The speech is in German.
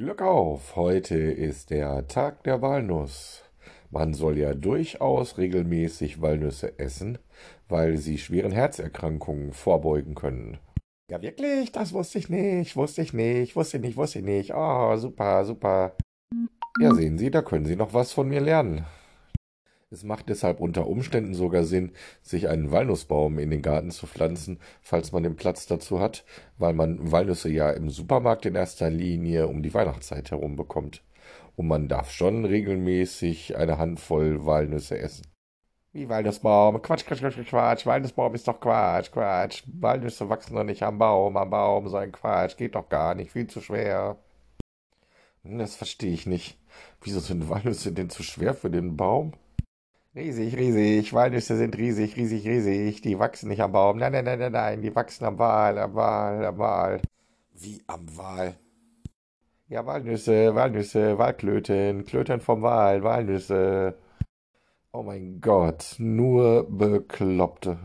Glück auf, heute ist der Tag der Walnuss. Man soll ja durchaus regelmäßig Walnüsse essen, weil sie schweren Herzerkrankungen vorbeugen können. Ja, wirklich? Das wusste ich nicht, wusste ich nicht, wusste ich nicht, wusste ich nicht. Oh, super, super. Ja, sehen Sie, da können Sie noch was von mir lernen. Es macht deshalb unter Umständen sogar Sinn, sich einen Walnussbaum in den Garten zu pflanzen, falls man den Platz dazu hat, weil man Walnüsse ja im Supermarkt in erster Linie um die Weihnachtszeit herum bekommt. Und man darf schon regelmäßig eine Handvoll Walnüsse essen. Wie Walnussbaum? Quatsch, Quatsch, Quatsch, Quatsch. Walnussbaum ist doch Quatsch, Quatsch. Walnüsse wachsen doch nicht am Baum, am Baum, so ein Quatsch. Geht doch gar nicht, viel zu schwer. Das verstehe ich nicht. Wieso sind Walnüsse denn zu schwer für den Baum? Riesig, riesig. Walnüsse sind riesig, riesig, riesig. Die wachsen nicht am Baum. Nein, nein, nein, nein, nein. Die wachsen am Wal, am Wal, am Wal. Wie am Wal? Ja, Walnüsse, Walnüsse, Walklöten, Klöten vom Wal, Walnüsse. Oh mein Gott, nur Bekloppte.